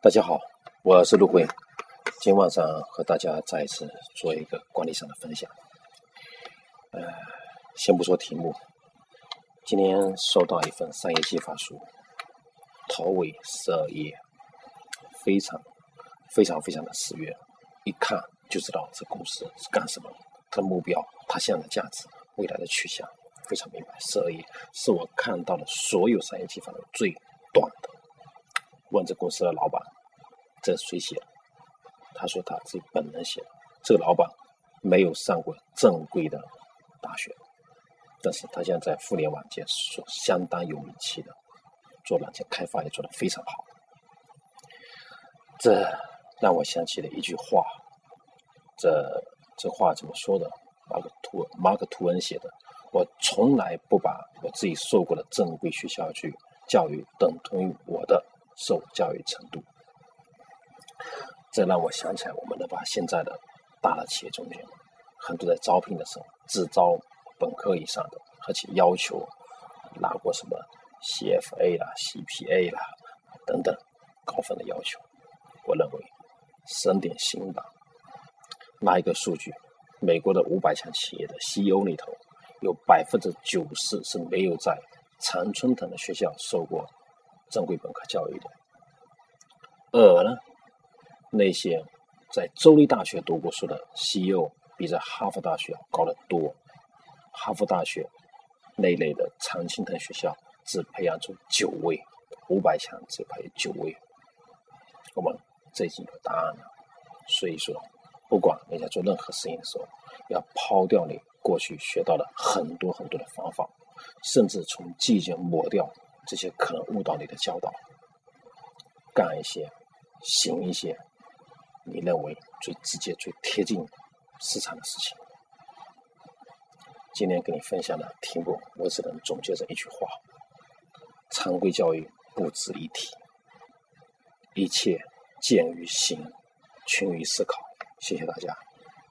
大家好，我是陆辉，今晚上和大家再一次做一个管理上的分享。呃，先不说题目，今天收到一份商业计划书，头尾十二页，非常非常非常的喜悦，一看就知道这公司是干什么，它的目标，它现在的价值，未来的去向。非常明白，十二页是我看到的所有商业计划的最短的。问这公司的老板，这谁写的？他说他自己本人写的。这个老板没有上过正规的大学，但是他现在在互联网界是相当有名气的，做软件开发也做得非常好。这让我想起了一句话，这这话怎么说的？马克吐马克吐温写的。我从来不把我自己受过的正规学校去教育等同于我的受教育程度，这让我想起来，我们的吧现在的大的企业中间，很多在招聘的时候只招本科以上的，而且要求拿过什么 CFA 啦、CPA 啦等等高分的要求。我认为省点心吧。拿一个数据，美国的五百强企业的 CEO 里头。有百分之九十是没有在常春藤的学校受过正规本科教育的，而呢，那些在州立大学读过书的 CEO 比在哈佛大学要高得多。哈佛大学那类的常青藤学校只培养出九位，五百强只培九位。我们这已经有答案了。所以说，不管你在做任何事情的时候，要抛掉你。过去学到的很多很多的方法，甚至从记忆中抹掉这些可能误导你的教导，干一些、行一些你认为最直接、最贴近市场的事情。今天跟你分享的题目，我只能总结成一句话：常规教育不值一提，一切见于行，群于思考。谢谢大家。